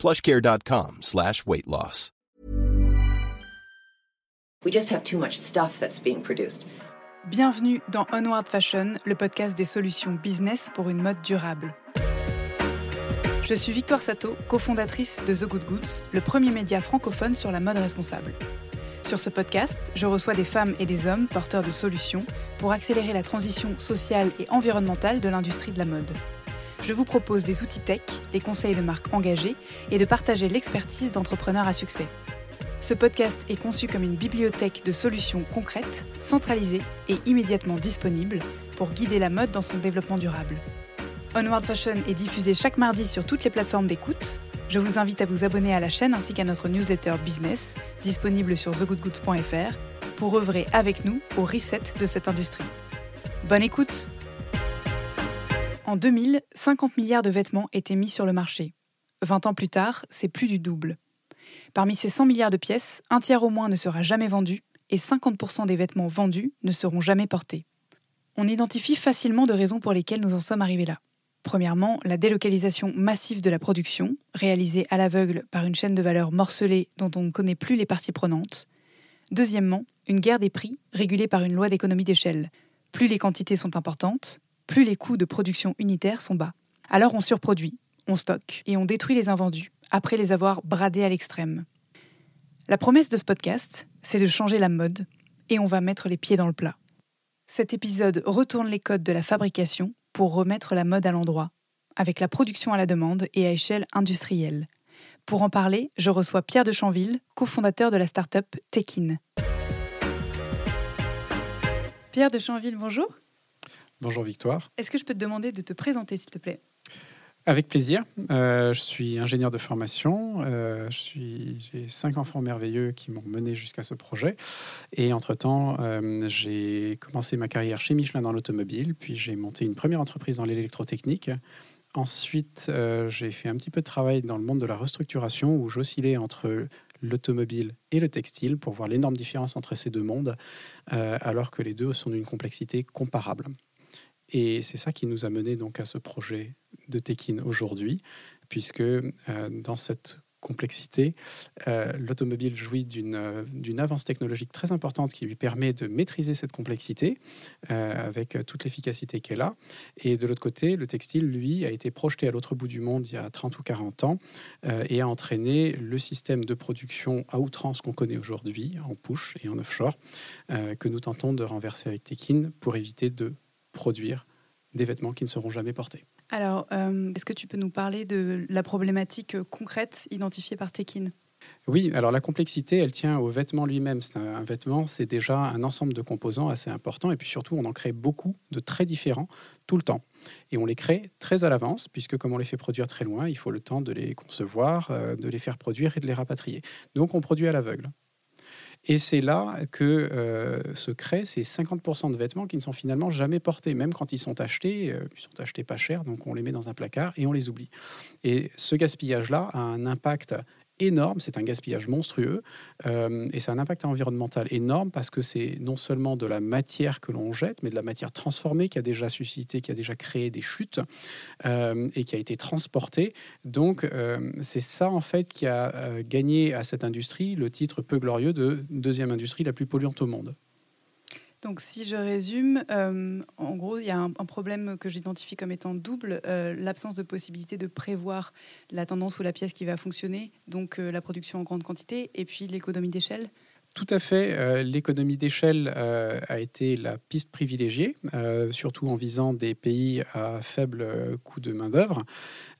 plushcare.com slash weight loss. We just have too much stuff that's being produced. Bienvenue dans Onward Fashion, le podcast des solutions business pour une mode durable. Je suis Victoire Sato, cofondatrice de The Good Goods, le premier média francophone sur la mode responsable. Sur ce podcast, je reçois des femmes et des hommes porteurs de solutions pour accélérer la transition sociale et environnementale de l'industrie de la mode. Je vous propose des outils tech, des conseils de marques engagées et de partager l'expertise d'entrepreneurs à succès. Ce podcast est conçu comme une bibliothèque de solutions concrètes, centralisées et immédiatement disponibles pour guider la mode dans son développement durable. Onward Fashion est diffusé chaque mardi sur toutes les plateformes d'écoute. Je vous invite à vous abonner à la chaîne ainsi qu'à notre newsletter business, disponible sur thegoodgoods.fr, pour œuvrer avec nous au reset de cette industrie. Bonne écoute En 2000, 50 milliards de vêtements étaient mis sur le marché. 20 ans plus tard, c'est plus du double. Parmi ces 100 milliards de pièces, un tiers au moins ne sera jamais vendu et 50% des vêtements vendus ne seront jamais portés. On identifie facilement de raisons pour lesquelles nous en sommes arrivés là. Premièrement, la délocalisation massive de la production, réalisée à l'aveugle par une chaîne de valeur morcelée dont on ne connaît plus les parties prenantes. Deuxièmement, une guerre des prix régulée par une loi d'économie d'échelle. Plus les quantités sont importantes, plus les coûts de production unitaires sont bas. Alors on surproduit, on stocke et on détruit les invendus, après les avoir bradés à l'extrême. La promesse de ce podcast, c'est de changer la mode, et on va mettre les pieds dans le plat. Cet épisode retourne les codes de la fabrication pour remettre la mode à l'endroit, avec la production à la demande et à échelle industrielle. Pour en parler, je reçois Pierre de Chanville, cofondateur de la start-up Tekin. Pierre de Chanville, bonjour. Bonjour Victoire. Est-ce que je peux te demander de te présenter, s'il te plaît? Avec plaisir. Euh, je suis ingénieur de formation. Euh, j'ai cinq enfants merveilleux qui m'ont mené jusqu'à ce projet. Et entre-temps, euh, j'ai commencé ma carrière chez Michelin dans l'automobile. Puis j'ai monté une première entreprise dans l'électrotechnique. Ensuite, j'ai fait un petit peu de travail dans le monde de la restructuration où j'oscillais entre l'automobile et le textile pour voir l'énorme différence entre ces deux mondes, euh, alors que les deux sont d'une complexité comparable. Et c'est ça qui nous a mené donc à ce projet de Tekin aujourd'hui, puisque euh, dans cette complexité, euh, l'automobile jouit d'une euh, d'une avance technologique très importante qui lui permet de maîtriser cette complexité avec toute l'efficacité qu'elle a. Et de l'autre côté, le textile, lui, a été projeté à l'autre bout du monde il y a 30 ou 40 ans et a entraîné le système de production à outrance qu'on connaît aujourd'hui, en push et en offshore, que nous tentons de renverser avec Tekin pour éviter de produire des vêtements qui ne seront jamais portés. Alors, euh, est-ce que tu peux nous parler de la problématique concrète identifiée par Tekin? Oui, alors la complexité, elle tient au vêtement lui-même. C'est un, un vêtement, c'est déjà un ensemble de composants assez important, et puis surtout, on en crée beaucoup de très différents tout le temps. Et on les crée très à l'avance, puisque comme on les fait produire très loin, il faut le temps de les concevoir, euh, de les faire produire et de les rapatrier. Donc on produit à l'aveugle. Et c'est là que euh, se créent ces 50% de vêtements qui ne sont finalement jamais portés, même quand ils sont achetés, euh, ils sont achetés pas cher, donc on les met dans un placard et on les oublie. Et ce gaspillage-là a un impact énorme, c'est un gaspillage monstrueux, euh, et c'est un impact environnemental énorme parce que c'est non seulement de la matière que l'on jette, mais de la matière transformée qui a déjà suscité, qui a déjà créé des chutes euh, et qui a été transportée. Donc euh, c'est ça en fait qui a gagné à cette industrie le titre peu glorieux de deuxième industrie la plus polluante au monde. Donc, si je résume, euh, en gros, il y a un, problème que j'identifie comme étant double euh, l'absence de possibilité de prévoir la tendance ou la pièce qui va fonctionner, donc euh, la production en grande quantité, et puis l'économie d'échelle. Tout à fait. Euh, L'économie d'échelle euh, a été la piste privilégiée, euh, surtout en visant des pays à faible coût de main-d'œuvre.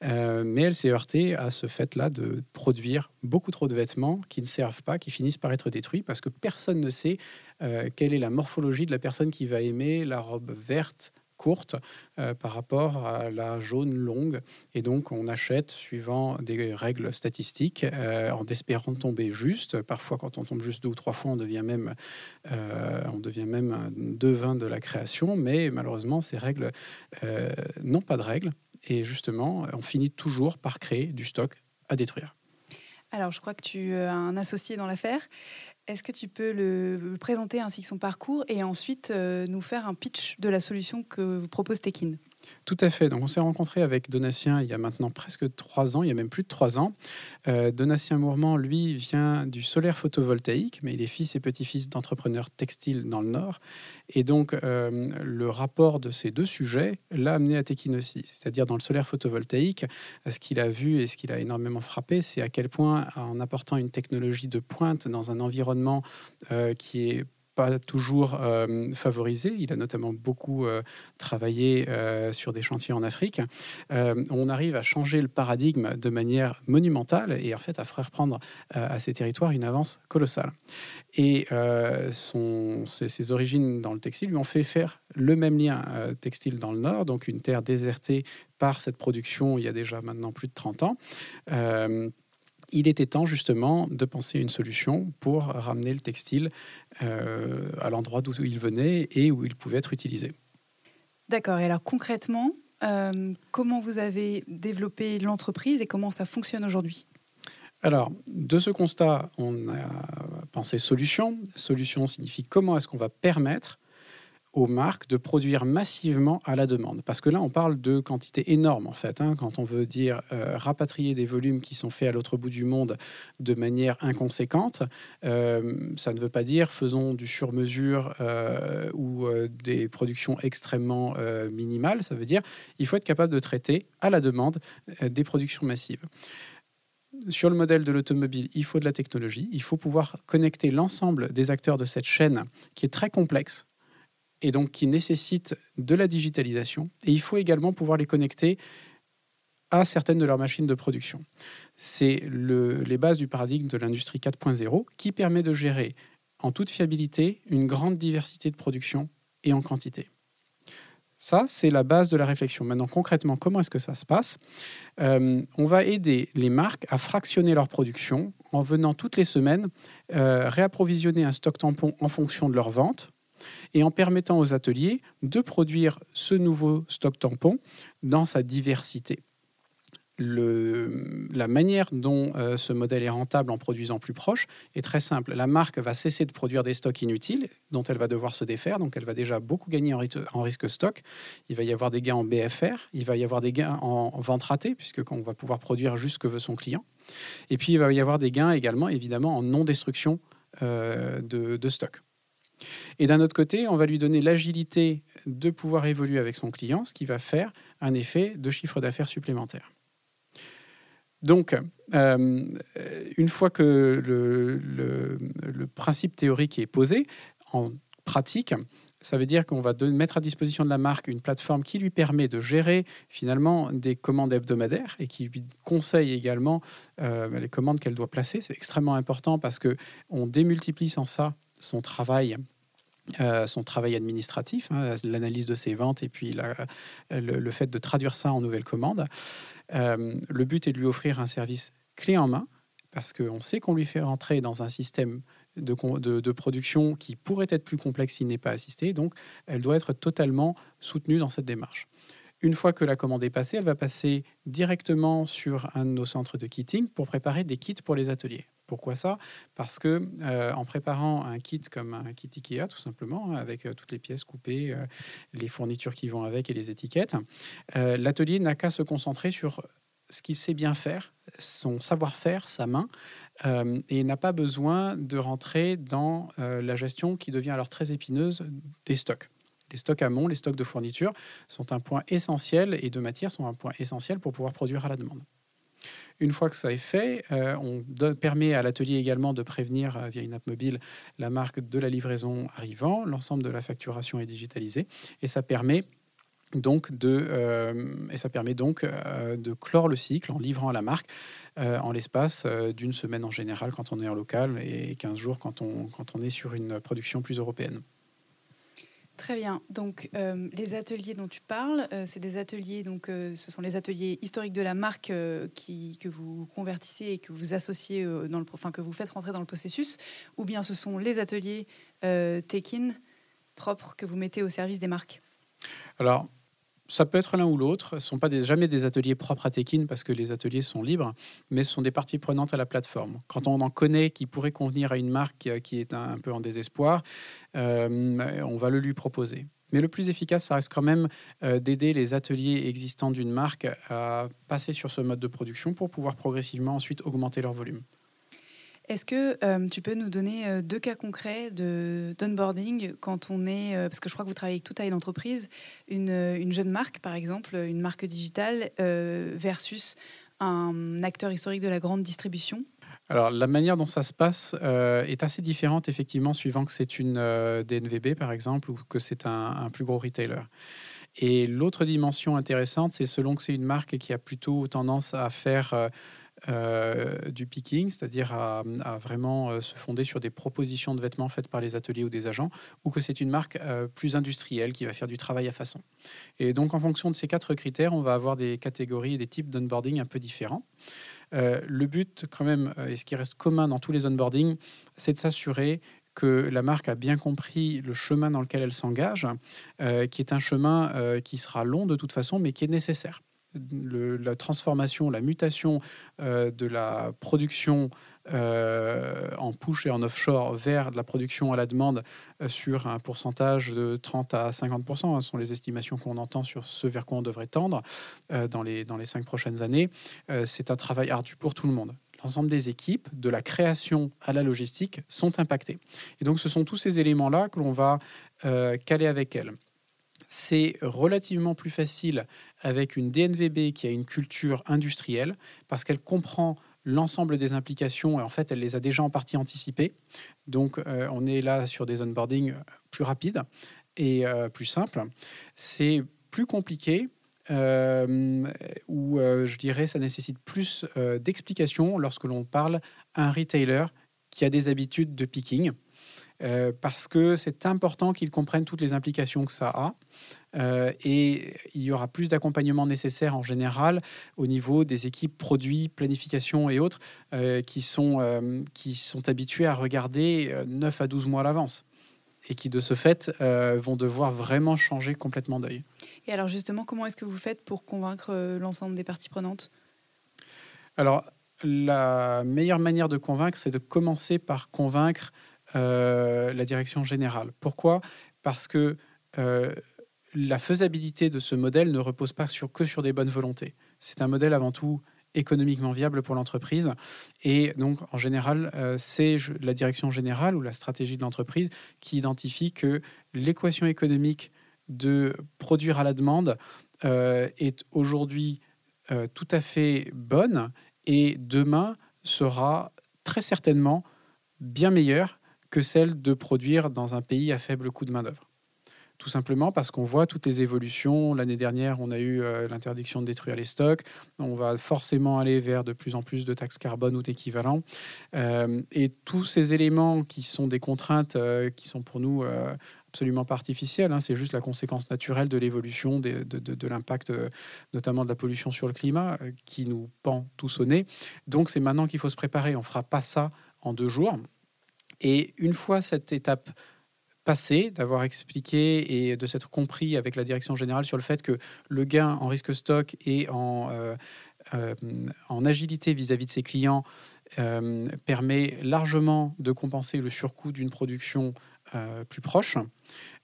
Mais elle s'est heurtée à ce fait-là de produire beaucoup trop de vêtements qui ne servent pas, qui finissent par être détruits parce que personne ne sait quelle est la morphologie de la personne qui va aimer la robe verte courte euh, par rapport à la jaune longue. Et donc, on achète suivant des règles statistiques euh, en espérant tomber juste. Parfois, quand on tombe juste deux ou trois fois, on devient même, euh, on devient même devin de la création. Mais malheureusement, ces règles n'ont pas de règles. Et justement, on finit toujours par créer du stock à détruire. Alors, je crois que tu as un associé dans l'affaire. Est-ce que tu peux le présenter ainsi que son parcours et ensuite euh, nous faire un pitch de la solution que propose Tekin tout à fait. Donc, on s'est rencontré avec Donatien il y a maintenant presque trois ans, il y a même plus de trois ans. Euh, Donatien Mourmand, lui, vient du solaire photovoltaïque, mais il est fils et petit-fils d'entrepreneurs textiles dans le Nord. Et donc, euh, le rapport de ces deux sujets l'a amené à Tekin aussi. C'est-à-dire, dans le solaire photovoltaïque, ce qu'il a vu et ce qu'il a énormément frappé, c'est à quel point, en apportant une technologie de pointe dans un environnement euh, qui est toujours euh, favorisé. Il a notamment beaucoup euh, travaillé euh, sur des chantiers en Afrique. on arrive à changer le paradigme de manière monumentale et en fait à faire prendre à ces territoires une avance colossale. Et son, ses, origines dans le textile lui ont fait faire le même lien textile dans le Nord, donc une terre désertée par cette production il y a déjà maintenant plus de 30 ans il était temps justement de penser une solution pour ramener le textile euh, à l'endroit d'où il venait et où il pouvait être utilisé. D'accord. Et alors concrètement, euh, comment vous avez développé l'entreprise et comment ça fonctionne aujourd'hui? Alors, de ce constat, on a pensé solution. Solution signifie comment est-ce qu'on va permettre aux marques de produire massivement à la demande. Parce que là, on parle de quantités énormes, en fait. Hein, quand on veut dire euh, rapatrier des volumes qui sont faits à l'autre bout du monde de manière inconséquente, euh, ça ne veut pas dire faisons du sur-mesure euh, ou des productions extrêmement minimales. Ça veut dire il faut être capable de traiter à la demande des productions massives sur le modèle de l'automobile, il faut de la technologie, il faut pouvoir connecter l'ensemble des acteurs de cette chaîne qui est très complexe et donc qui nécessitent de la digitalisation. Et il faut également pouvoir les connecter à certaines de leurs machines de production. C'est le, les bases du paradigme de l'industrie 4.0 qui permet de gérer en toute fiabilité une grande diversité de production et en quantité. Ça, c'est la base de la réflexion. Maintenant, concrètement, comment est-ce que ça se passe? Euh, On va aider les marques à fractionner leur production en venant toutes les semaines euh, réapprovisionner un stock tampon en fonction de leurs ventes et en permettant aux ateliers de produire ce nouveau stock tampon dans sa diversité. La manière dont euh, ce modèle est rentable en produisant plus proche est très simple. La marque va cesser de produire des stocks inutiles dont elle va devoir se défaire, donc elle va déjà beaucoup gagner en, en risque stock. Il va y avoir des gains en BFR, il va y avoir des gains en vente ratée, puisque on va pouvoir produire juste ce que veut son client. Et puis il va y avoir des gains également, évidemment, en non-destruction euh, de, de stock. Et d'un autre côté, on va lui donner l'agilité de pouvoir évoluer avec son client, ce qui va faire un effet de chiffre d'affaires supplémentaire. Donc, euh, une fois que le, principe théorique est posé, en pratique, ça veut dire qu'on va mettre à disposition de la marque une plateforme qui lui permet de gérer finalement des commandes hebdomadaires et qui lui conseille également euh, les commandes qu'elle doit placer. C'est extrêmement important parce que on démultiplie sans ça son travail euh, son travail administratif, hein, l'analyse de ses ventes et puis le, fait de traduire ça en nouvelles commandes. Euh, le but est de lui offrir un service clé en main parce qu'on sait qu'on lui fait rentrer dans un système de, de, production qui pourrait être plus complexe s'il n'est pas assisté. Donc, elle doit être totalement soutenue dans cette démarche. Une fois que la commande est passée, elle va passer directement sur un de nos centres de kitting pour préparer des kits pour les ateliers. Pourquoi ça? Parce que euh, en préparant un kit comme un kit Ikea, tout simplement, avec euh, toutes les pièces coupées, euh, les fournitures qui vont avec et les étiquettes, l'atelier n'a qu'à se concentrer sur ce qu'il sait bien faire, son savoir-faire, sa main, et n'a pas besoin de rentrer dans la gestion qui devient alors très épineuse des stocks. Les stocks amont, les stocks de fournitures sont un point essentiel et de matière sont un point essentiel pour pouvoir produire à la demande. Une fois que ça est fait, euh, on permet à l'atelier également de prévenir euh, via une app mobile la marque de la livraison arrivant. L'ensemble de la facturation est digitalisé et ça permet donc de, euh, de clore le cycle en livrant à la marque en l'espace d'une semaine en général quand on est en local et 15 jours quand on est sur une production plus européenne. Très bien. Donc, euh, les ateliers dont tu parles, euh, c'est des ateliers, donc, euh, ce sont les ateliers historiques de la marque que vous convertissez et que vous associez, dans le, enfin, que vous faites rentrer dans le processus, ou bien ce sont les ateliers take-in propres que vous mettez au service des marques? Ça peut être l'un ou l'autre. Ce ne sont pas jamais des ateliers propres à Tekin parce que les ateliers sont libres, mais ce sont des parties prenantes à la plateforme. Quand on en connaît qui pourrait convenir à une marque qui est un, peu en désespoir, euh, on va le lui proposer. Mais le plus efficace, ça reste quand même euh, d'aider les ateliers existants d'une marque à passer sur ce mode de production pour pouvoir progressivement ensuite augmenter leur volume. Est-ce que euh, tu peux nous donner euh, deux cas concrets de d'onboarding quand on est, euh, parce que je crois que vous travaillez avec toute taille d'entreprise, une, une, jeune marque par exemple, une marque digitale versus un acteur historique de la grande distribution? Alors, la manière dont ça se passe est assez différente, effectivement, suivant que c'est une DNVB, par exemple, ou que c'est un, plus gros retailer. Et l'autre dimension intéressante, c'est selon que c'est une marque qui a plutôt tendance à faire du picking, c'est-à-dire à, vraiment euh, se fonder sur des propositions de vêtements faites par les ateliers ou des agents, ou que c'est une marque euh, plus industrielle qui va faire du travail à façon. Et donc, en fonction de ces quatre critères, on va avoir des catégories et des types d'onboarding un peu différents. le but, quand même, et ce qui reste commun dans tous les onboarding, c'est de s'assurer que la marque a bien compris le chemin dans lequel elle s'engage, qui est un chemin qui sera long de toute façon, mais qui est nécessaire la transformation, la mutation euh, de la production euh, en push et en offshore vers de la production à la demande euh, sur un pourcentage de 30 à 50% hein, ce sont les estimations qu'on entend sur ce vers quoi on devrait tendre dans, les, dans les cinq prochaines années. C'est un travail ardu pour tout le monde l'ensemble des équipes, de la création à la logistique, sont impactées. Et donc ce sont tous ces éléments-là que l'on va caler avec elles. C'est relativement plus facile avec une DNVB qui a une culture industrielle parce qu'elle comprend l'ensemble des implications et en fait elle les a déjà en partie anticipées. Donc euh, on est là sur des onboarding plus rapides et euh, plus simples. C'est plus compliqué euh, où je dirais ça nécessite plus d'explications lorsque l'on parle à un retailer qui a des habitudes de picking. Euh, parce que c'est important qu'ils comprennent toutes les implications que ça a. Euh, et il y aura plus d'accompagnement nécessaire en général au niveau des équipes produits, planification et autres euh, qui, sont, qui sont habitués à regarder 9 à 12 mois à l'avance et qui de ce fait vont devoir vraiment changer complètement d'œil. Et alors justement, comment est-ce que vous faites pour convaincre l'ensemble des parties prenantes? Alors, la meilleure manière de convaincre, c'est de commencer par convaincre euh, la direction générale. Pourquoi? Parce que euh, la faisabilité de ce modèle ne repose pas que sur des bonnes volontés. C'est un modèle avant tout économiquement viable pour l'entreprise. Et donc, en général, euh, c'est la direction générale ou la stratégie de l'entreprise qui identifie que l'équation économique de produire à la demande est aujourd'hui tout à fait bonne et demain sera très certainement bien meilleure que celle de produire dans un pays à faible coût de main-d'œuvre. Tout simplement parce qu'on voit toutes les évolutions. L'année dernière, on a eu euh, l'interdiction de détruire les stocks. On va forcément aller vers de plus en plus de taxes carbone ou d'équivalents. Euh, et tous ces éléments qui sont des contraintes euh, qui sont pour nous absolument pas artificielles, hein, c'est juste la conséquence naturelle de l'évolution de, de l'impact, notamment de la pollution sur le climat, qui nous pend tous au nez. Donc c'est maintenant qu'il faut se préparer. On ne fera pas ça en deux jours. Et une fois cette étape passée, d'avoir expliqué et de s'être compris avec la direction générale sur le fait que le gain en risque stock et en, euh, euh, en agilité vis-à-vis de ses clients euh, permet largement de compenser le surcoût d'une production plus proche,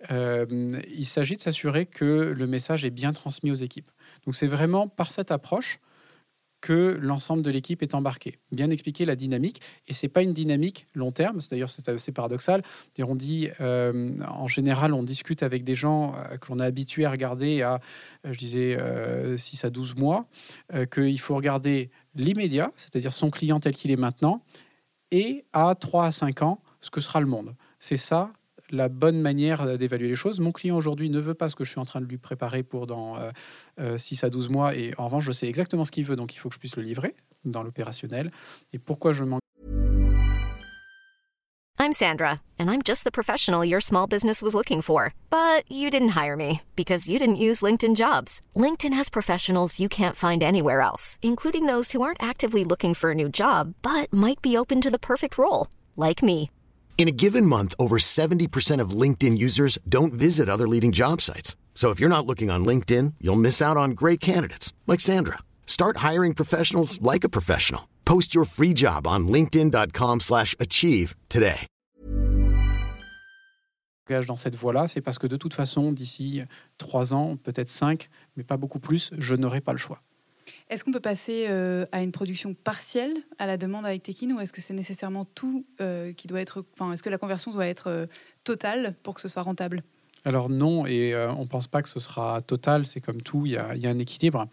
il s'agit de s'assurer que le message est bien transmis aux équipes. Donc c'est vraiment par cette approche que l'ensemble de l'équipe est embarqué. Bien expliquer la dynamique, et c'est pas une dynamique long terme, d'ailleurs c'est assez paradoxal. On dit, euh, en général, on discute avec des gens euh, que l'on a habitué à regarder à, euh, je disais, 6 à 12 mois, qu'il faut regarder l'immédiat, c'est-à-dire son client tel qu'il est maintenant, et à 3 à 5 ans, ce que sera le monde. C'est ça la bonne manière d'évaluer les choses. Mon client aujourd'hui ne veut pas ce que je suis en train de lui préparer pour dans 6 euh, à 12 mois. Et en revanche, je sais exactement ce qu'il veut, donc il faut que je puisse le livrer dans l'opérationnel. Et pourquoi je m'en I'm Sandra, and I'm just the professional your small business was looking for. But you didn't hire me because you didn't use LinkedIn jobs. LinkedIn has professionals you can't find anywhere else, including those who aren't actively looking for a new job but might be open to the perfect role, like me. In a given month, over 70% of LinkedIn users don't visit other leading job sites. So if you're not looking on LinkedIn, you'll miss out on great candidates like Sandra. Start hiring professionals like a professional. Post your free job on linkedin.com/achieve today. dans cette voie-là, c'est parce que de toute façon, d'ici trois ans, peut-être cinq, mais pas beaucoup plus, je n'aurai pas le choix. Est-ce qu'on peut passer euh, à une production partielle à la demande avec Tekin ou est-ce que c'est nécessairement tout euh, qui doit être. Enfin, est-ce que la conversion doit être euh, totale pour que ce soit rentable? Alors non, et on ne pense pas que ce sera total, c'est comme tout, il y a, un équilibre.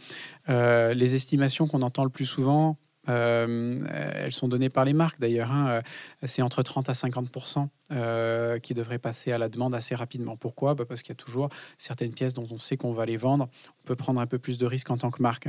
Les estimations qu'on entend le plus souvent, elles sont données par les marques d'ailleurs, hein, c'est entre 30 à 50% euh, qui devraient passer à la demande assez rapidement. Pourquoi? Bah Parce qu'il y a toujours certaines pièces dont on sait qu'on va les vendre, on peut prendre un peu plus de risques en tant que marque.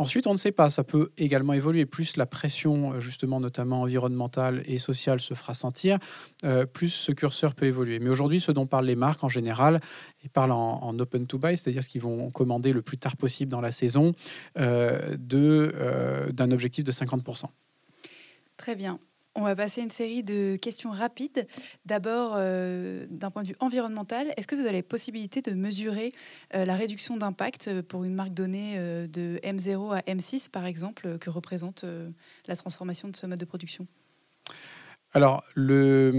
Ensuite, on ne sait pas, ça peut également évoluer. Plus la pression, euh, justement, notamment environnementale et sociale, se fera sentir, euh, plus ce curseur peut évoluer. Mais aujourd'hui, ce dont parlent les marques en général, ils parlent en, en open to buy, c'est-à-dire ce qu'ils vont commander le plus tard possible dans la saison, euh, euh, d'un objectif de 50%. Très bien. On va passer une série de questions rapides. D'abord, euh, d'un point de vue environnemental, est-ce que vous avez la possibilité de mesurer euh, la réduction d'impact euh, pour une marque donnée de M0 à M6, par exemple, que représente la transformation de ce mode de production? Alors, le,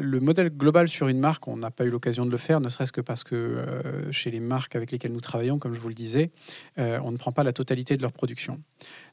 le modèle global sur une marque, on n'a pas eu l'occasion de le faire, ne serait-ce que parce que chez les marques avec lesquelles nous travaillons, comme je vous le disais, on ne prend pas la totalité de leur production.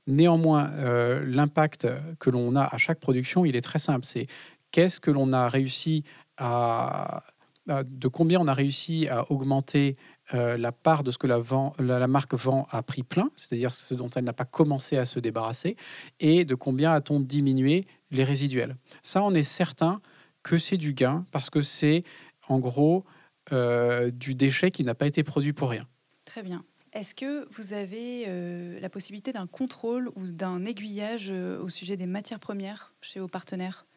Néanmoins, euh, l'impact que l'on a à chaque production, il est très simple. C'est qu'est-ce que l'on a réussi à, de combien on a réussi à augmenter euh, la part de ce que la marque vend à prix plein, c'est-à-dire ce dont elle n'a pas commencé à se débarrasser, et de combien a-t-on diminué les résiduels. Ça, on est certain que c'est du gain parce que c'est en gros euh, du déchet qui n'a pas été produit pour rien. Très bien. Est-ce que vous avez euh, la possibilité d'un contrôle ou d'un aiguillage euh, au sujet des matières premières chez vos partenaires?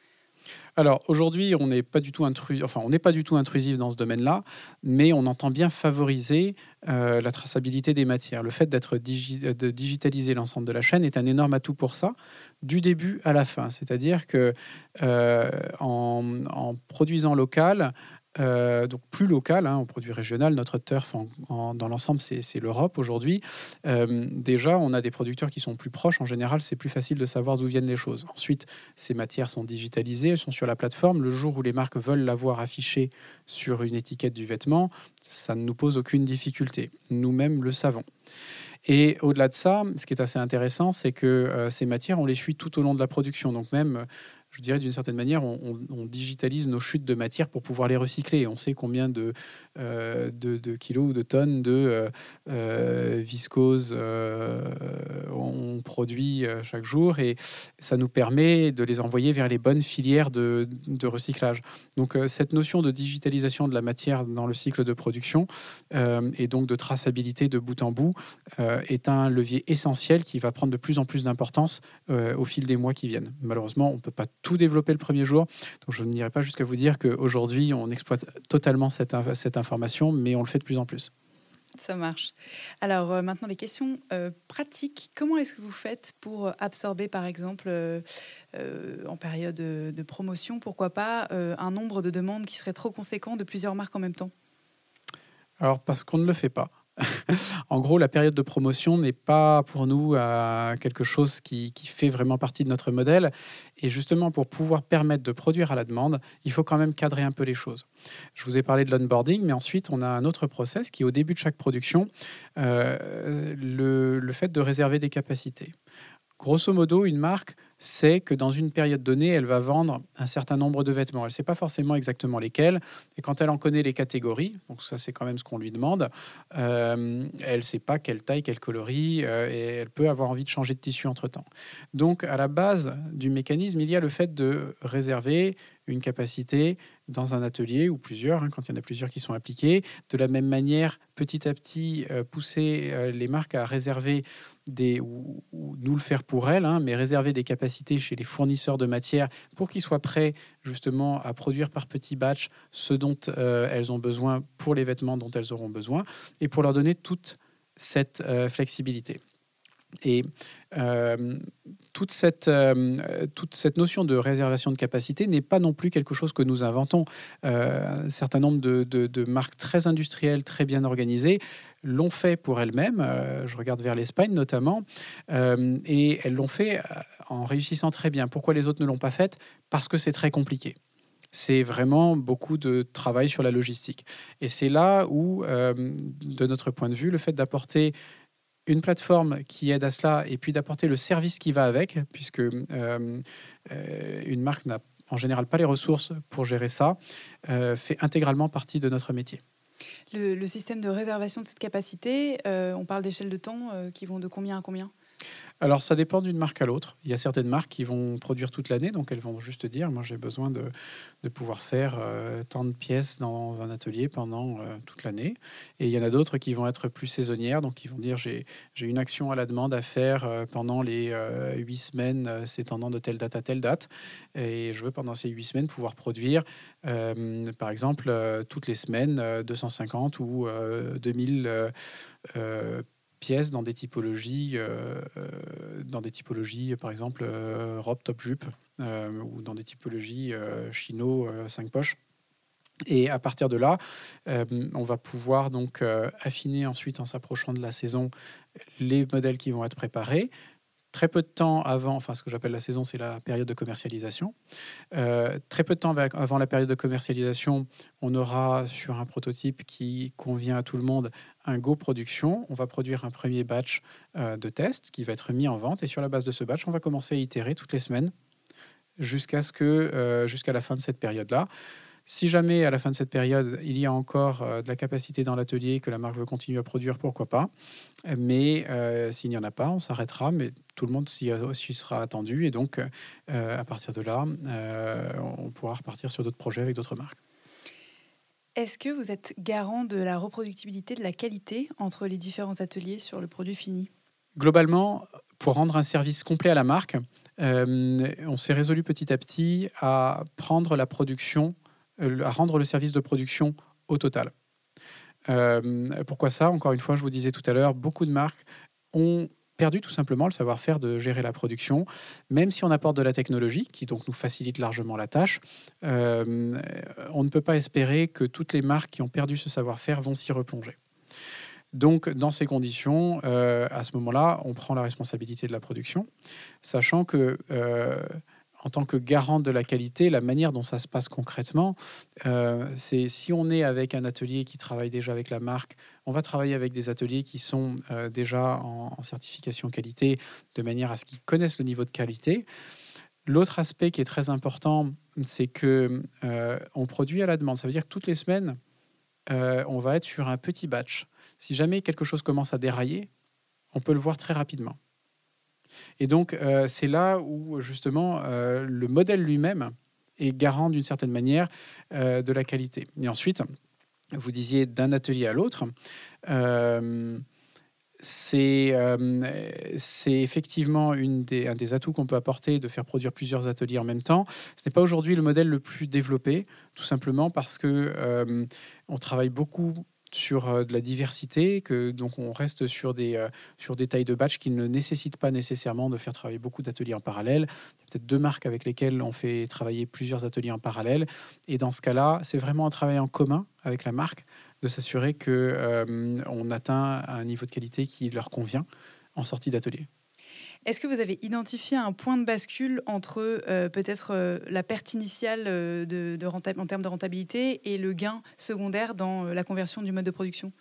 Alors aujourd'hui, on n'est pas du tout intrusif, enfin pas du tout intrusif dans ce domaine-là, mais on entend bien favoriser euh, la traçabilité des matières. Le fait d'être de digitaliser l'ensemble de la chaîne est un énorme atout pour ça, du début à la fin. C'est-à-dire que en produisant local, euh, donc plus local, hein, on produit régional, notre turf en- en- dans l'ensemble c'est l'Europe aujourd'hui. Euh, déjà, on a des producteurs qui sont plus proches. En général, c'est plus facile de savoir d'où viennent les choses. Ensuite, ces matières sont digitalisées, elles sont sur la plateforme. Le jour où les marques veulent l'avoir affiché sur une étiquette du vêtement, ça ne nous pose aucune difficulté. Nous-mêmes le savons. Et au-delà de ça, ce qui est assez intéressant, c'est que euh, ces matières, on les suit tout au long de la production. Donc même, je dirais d'une certaine manière, on, digitalise nos chutes de matière pour pouvoir les recycler. On sait combien de, euh, kilos ou de tonnes de euh, euh, viscose on produit chaque jour et ça nous permet de les envoyer vers les bonnes filières de, de recyclage. Donc cette notion de digitalisation de la matière dans le cycle de production et donc de traçabilité de bout en bout est un levier essentiel qui va prendre de plus en plus d'importance au fil des mois qui viennent. Malheureusement, on ne peut pas tout développer le premier jour, donc je n'irai pas jusqu'à vous dire qu'aujourd'hui, on exploite totalement cette, inf- cette information, mais on le fait de plus en plus. Ça marche. Alors euh, maintenant, des questions euh, pratiques. Comment est-ce que vous faites pour absorber, par exemple, euh, euh, en période de, de promotion, pourquoi pas, euh, un nombre de demandes qui serait trop conséquent de plusieurs marques en même temps? Alors, parce qu'on ne le fait pas. en gros, la période de promotion n'est pas pour nous euh, quelque chose qui, fait vraiment partie de notre modèle. Et justement, pour pouvoir permettre de produire à la demande, il faut quand même cadrer un peu les choses. Je vous ai parlé de l'onboarding, mais ensuite, on a un autre process qui, au début de chaque production, euh, le, le fait de réserver des capacités. Grosso modo, une marque sait que dans une période donnée, elle va vendre un certain nombre de vêtements. Elle ne sait pas forcément exactement lesquels. Et quand elle en connaît les catégories, donc ça c'est quand même ce qu'on lui demande, euh, elle ne sait pas quelle taille, quel coloris, euh, et elle peut avoir envie de changer de tissu entre-temps. Donc à la base du mécanisme, il y a le fait de réserver une capacité dans un atelier ou plusieurs, hein, quand il y en a plusieurs qui sont appliqués. De la même manière, petit à petit, euh, pousser euh, les marques à réserver des, ou, nous le faire pour elles, hein, mais réserver des capacités chez les fournisseurs de matières pour qu'ils soient prêts justement à produire par petits batchs ce dont euh, elles ont besoin pour les vêtements dont elles auront besoin et pour leur donner toute cette flexibilité. Et euh, toute, cette, euh, toute cette notion de réservation de capacité n'est pas non plus quelque chose que nous inventons. Euh, un certain nombre de, de, marques très industrielles, très bien organisées, l'ont fait pour elles-mêmes. je regarde vers l'Espagne notamment. et elles l'ont fait en réussissant très bien. Pourquoi les autres ne l'ont pas fait? Parce que c'est très compliqué c'est vraiment beaucoup de travail sur la logistique. Et c'est là où, de notre point de vue, le fait d'apporter une plateforme qui aide à cela et puis d'apporter le service qui va avec, puisque euh, euh, une marque n'a en général pas les ressources pour gérer ça, euh, fait intégralement partie de notre métier. Le, système de réservation de cette capacité, on parle d'échelles de temps qui vont de combien à combien? Alors, ça dépend d'une marque à l'autre. Il y a certaines marques qui vont produire toute l'année, donc elles vont juste dire, moi j'ai besoin de, pouvoir faire euh, tant de pièces dans un atelier pendant euh, toute l'année. Et il y en a d'autres qui vont être plus saisonnières, donc ils vont dire, j'ai une action à la demande à faire euh, pendant les huit semaines s'étendant de telle date à telle date. Et je veux pendant ces huit semaines pouvoir produire, par exemple, toutes les semaines, 250 ou 2000 dans des typologies, euh, euh, dans des typologies par exemple euh, robe top jupe ou dans des typologies chino 5 poches. Et à partir de là, on va pouvoir donc affiner ensuite en s'approchant de la saison les modèles qui vont être préparés, très peu de temps avant, enfin ce que j'appelle la saison, c'est la période de commercialisation. Euh, très peu de temps avant la période de commercialisation, on aura sur un prototype qui convient à tout le monde un go production. On va produire un premier batch euh, de tests qui va être mis en vente et sur la base de ce batch, on va commencer à itérer toutes les semaines jusqu'à ce que euh, jusqu'à la fin de cette période-là. Si jamais à la fin de cette période, il y a encore euh, de la capacité dans l'atelier que la marque veut continuer à produire, pourquoi pas. Mais euh, s'il n'y en a pas, on s'arrêtera, mais tout le monde s'y sera attendu. Et donc, euh, à partir de là, on pourra repartir sur d'autres projets avec d'autres marques. Est-ce que vous êtes garant de la reproductibilité, de la qualité entre les différents ateliers sur le produit fini? Globalement, pour rendre un service complet à la marque, on s'est résolu petit à petit à prendre la production à rendre le service de production au total. Euh, pourquoi ça? Encore une fois, je vous disais tout à l'heure, beaucoup de marques ont perdu tout simplement le savoir-faire de gérer la production, même si on apporte de la technologie, qui donc nous facilite largement la tâche. Euh, on ne peut pas espérer que toutes les marques qui ont perdu ce savoir-faire vont s'y replonger. Donc, dans ces conditions, à ce moment-là, on prend la responsabilité de la production, sachant que en tant que garante de la qualité, la manière dont ça se passe concrètement, euh, c'est si on est avec un atelier qui travaille déjà avec la marque, on va travailler avec des ateliers qui sont euh, déjà en, certification qualité, de manière à ce qu'ils connaissent le niveau de qualité. L'autre aspect qui est très important, c'est que euh, on produit à la demande. Ça veut dire que toutes les semaines, on va être sur un petit batch. Si jamais quelque chose commence à dérailler, on peut le voir très rapidement. Et donc, euh, c'est là où justement euh, le modèle lui-même est garant d'une certaine manière euh, de la qualité. Et ensuite, vous disiez d'un atelier à l'autre, c'est effectivement une des, un des atouts qu'on peut apporter de faire produire plusieurs ateliers en même temps. Ce n'est pas aujourd'hui le modèle le plus développé, tout simplement parce que on travaille beaucoup sur euh, de la diversité, que donc on reste sur des, euh, sur des tailles de batch qui ne nécessitent pas nécessairement de faire travailler beaucoup d'ateliers en parallèle. Peut-être deux marques avec lesquelles on fait travailler plusieurs ateliers en parallèle. Et dans ce cas-là, c'est vraiment un travail en commun avec la marque de s'assurer qu'on euh, atteint un niveau de qualité qui leur convient en sortie d'atelier. Est-ce que vous avez identifié un point de bascule entre euh, peut-être euh, la perte initiale euh, en termes de rentabilité et le gain secondaire dans la conversion du mode de production?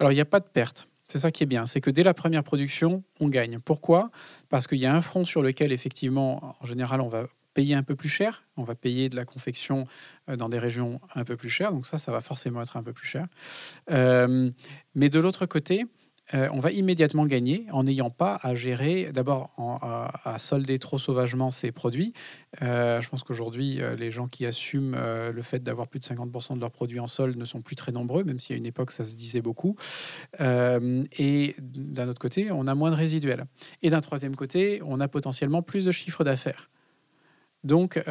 Alors, il n'y a pas de perte. C'est ça qui est bien, c'est que dès la première production, on gagne. Pourquoi? Parce qu'il y a un front sur lequel, effectivement, en général, on va payer un peu plus cher. On va payer de la confection dans des régions un peu plus chères. Donc ça, ça va forcément être un peu plus cher. mais de l'autre côté, euh, on va immédiatement gagner en n'ayant pas à gérer, d'abord à, solder trop sauvagement ces produits. Euh, je pense qu'aujourd'hui, euh, les gens qui assument le fait d'avoir plus de 50% de leurs produits en solde ne sont plus très nombreux, même si à une époque ça se disait beaucoup. et d'un autre côté, on a moins de résiduels. Et d'un troisième côté, on a potentiellement plus de chiffre d'affaires. Donc,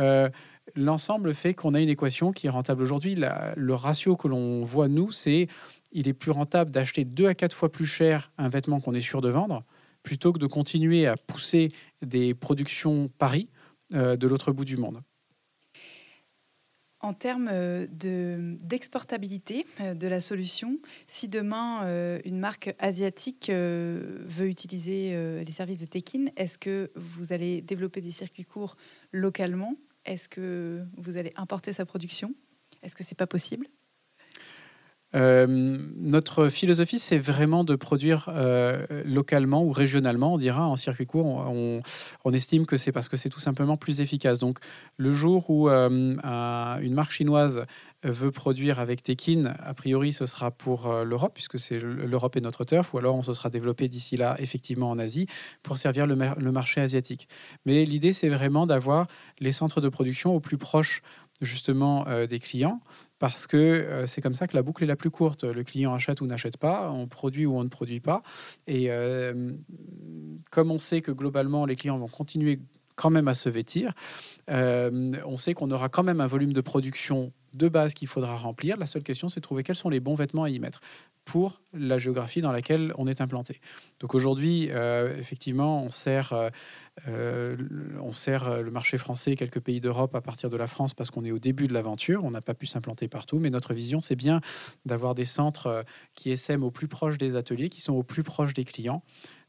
l'ensemble fait qu'on a une équation qui est rentable aujourd'hui. Le ratio que l'on voit, nous, c'est il est plus rentable d'acheter deux à quatre fois plus cher un vêtement qu'on est sûr de vendre plutôt que de continuer à pousser des productions Paris euh, de l'autre bout du monde. En termes euh, d'exportabilité euh, de, la solution, si demain une marque asiatique veut utiliser les services de Tekin, est-ce que vous allez développer des circuits courts localement? Est-ce que vous allez importer sa production? Est-ce que c'est pas possible? Euh, notre philosophie, c'est vraiment de produire euh, localement ou régionalement, on dira en circuit court. On, estime que c'est parce que c'est tout simplement plus efficace. Donc, le jour où euh, une marque chinoise veut produire avec Tekin, a priori, ce sera pour l'Europe, puisque c'est l'Europe est notre turf, ou alors on se sera développé d'ici là, effectivement, en Asie, pour servir le, le marché asiatique. Mais l'idée, c'est vraiment d'avoir les centres de production au plus proche justement des clients parce que euh, c'est comme ça que la boucle est la plus courte. Le client achète ou n'achète pas, on produit ou on ne produit pas. Et euh, comme on sait que globalement les clients vont continuer quand même à se vêtir, euh, on sait qu'on aura quand même un volume de production de base qu'il faudra remplir. La seule question, c'est de trouver quels sont les bons vêtements à y mettre pour la géographie dans laquelle on est implanté. Donc aujourd'hui, effectivement, on sert euh, on sert euh, le marché français quelques pays d'Europe à partir de la France parce qu'on est au début de l'aventure. On n'a pas pu s'implanter partout, mais notre vision, c'est bien d'avoir des centres euh, qui essaiment au plus proche des ateliers, qui sont au plus proche des clients.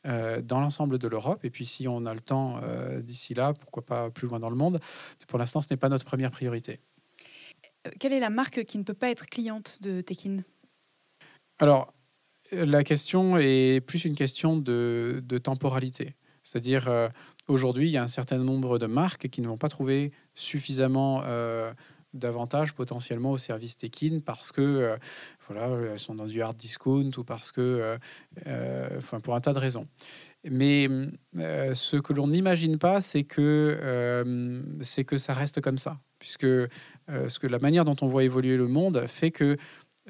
dans l'ensemble de l'Europe. Et puis, si on a le temps d'ici là, pourquoi pas plus loin dans le monde. Pour l'instant, ce n'est pas notre première priorité. Quelle est la marque qui ne peut pas être cliente de Tekin? Alors, la question est plus une question de, temporalité. C'est-à-dire, Aujourd'hui, il y a un certain nombre de marques qui ne vont pas trouver suffisamment euh, d'avantages potentiellement au service Tekin parce que euh, voilà, elles sont dans du hard discount ou parce que, euh, enfin, pour un tas de raisons. Mais ce que l'on n'imagine pas, c'est que, c'est que ça reste comme ça, puisque ce que la manière dont on voit évoluer le monde fait que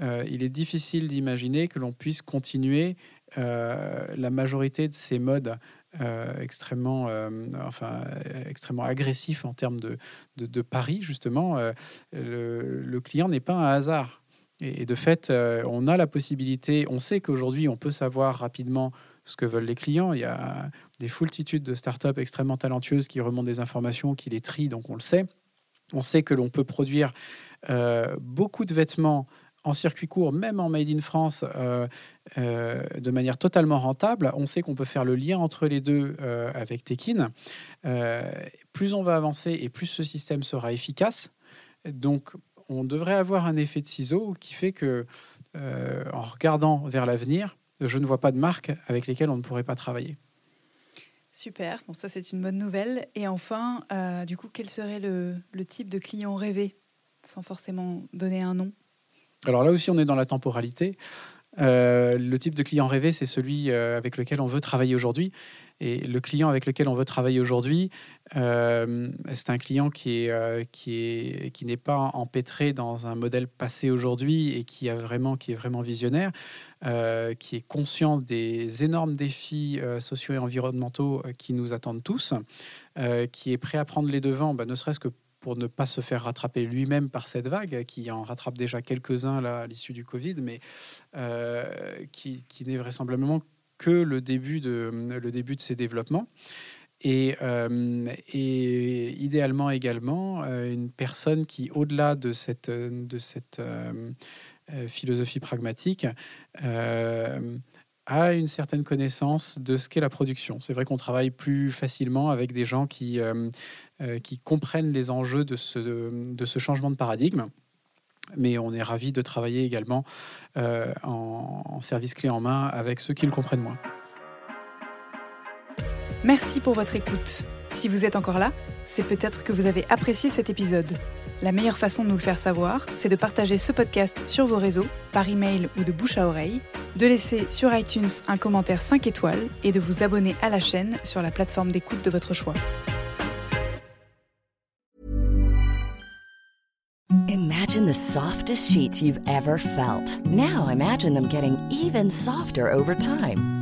il est difficile d'imaginer que l'on puisse continuer la majorité de ces modes euh, extrêmement, euh, enfin, extrêmement en termes de, de, paris, justement, euh, le, client n'est pas un hasard. Et, de fait, on a la possibilité, on sait qu'aujourd'hui, on peut savoir rapidement ce que veulent les clients. Il y a des foultitudes de startups extrêmement talentueuses qui remontent des informations, qui les trient, donc on le sait. On sait que l'on peut produire beaucoup de vêtements en circuit court, même en Made in France, euh, euh, de manière totalement rentable. On sait qu'on peut faire le lien entre les deux euh, avec Tekin. plus on va avancer et plus ce système sera efficace. Donc, on devrait avoir un effet de ciseau qui fait que, en regardant vers l'avenir, je ne vois pas de marques avec lesquelles on ne pourrait pas travailler. Super, bon ça c'est une bonne nouvelle. Et enfin, du coup, quel serait le, type de client rêvé, sans forcément donner un nom? Alors là aussi, on est dans la temporalité. Euh, le type de client rêvé, c'est celui euh, avec lequel on veut travailler aujourd'hui. Et le client avec lequel on veut travailler aujourd'hui, euh, c'est un client qui qui qui n'est pas empêtré dans un modèle passé aujourd'hui et qui a vraiment qui est vraiment visionnaire, qui est conscient des énormes défis sociaux et environnementaux qui nous attendent tous, qui est prêt à prendre les devants, bah, ne serait-ce que pour ne pas se faire rattraper lui-même par cette vague, qui en rattrape déjà quelques-uns à l'issue du Covid, mais euh, qui, n'est vraisemblablement que le début de, le ses développements. Et, euh, idéalement également, euh, une personne qui, au-delà de cette philosophie pragmatique, a une certaine connaissance de ce qu'est la production. C'est vrai qu'on travaille plus facilement avec des gens qui, euh, euh, qui comprennent les enjeux de ce, de ce changement de paradigme. Mais on est ravi de travailler également euh, en, en service clé en main avec ceux qui le comprennent moins. Merci pour votre écoute. Si vous êtes encore là, c'est peut-être que vous avez apprécié cet épisode. La meilleure façon de nous le faire savoir, c'est de partager ce podcast sur vos réseaux, par email ou de bouche à oreille, de laisser sur iTunes un commentaire 5 étoiles et de vous abonner à la chaîne sur la plateforme d'écoute de votre choix. Imagine the softest sheets you've ever felt. Now imagine them getting even softer over time.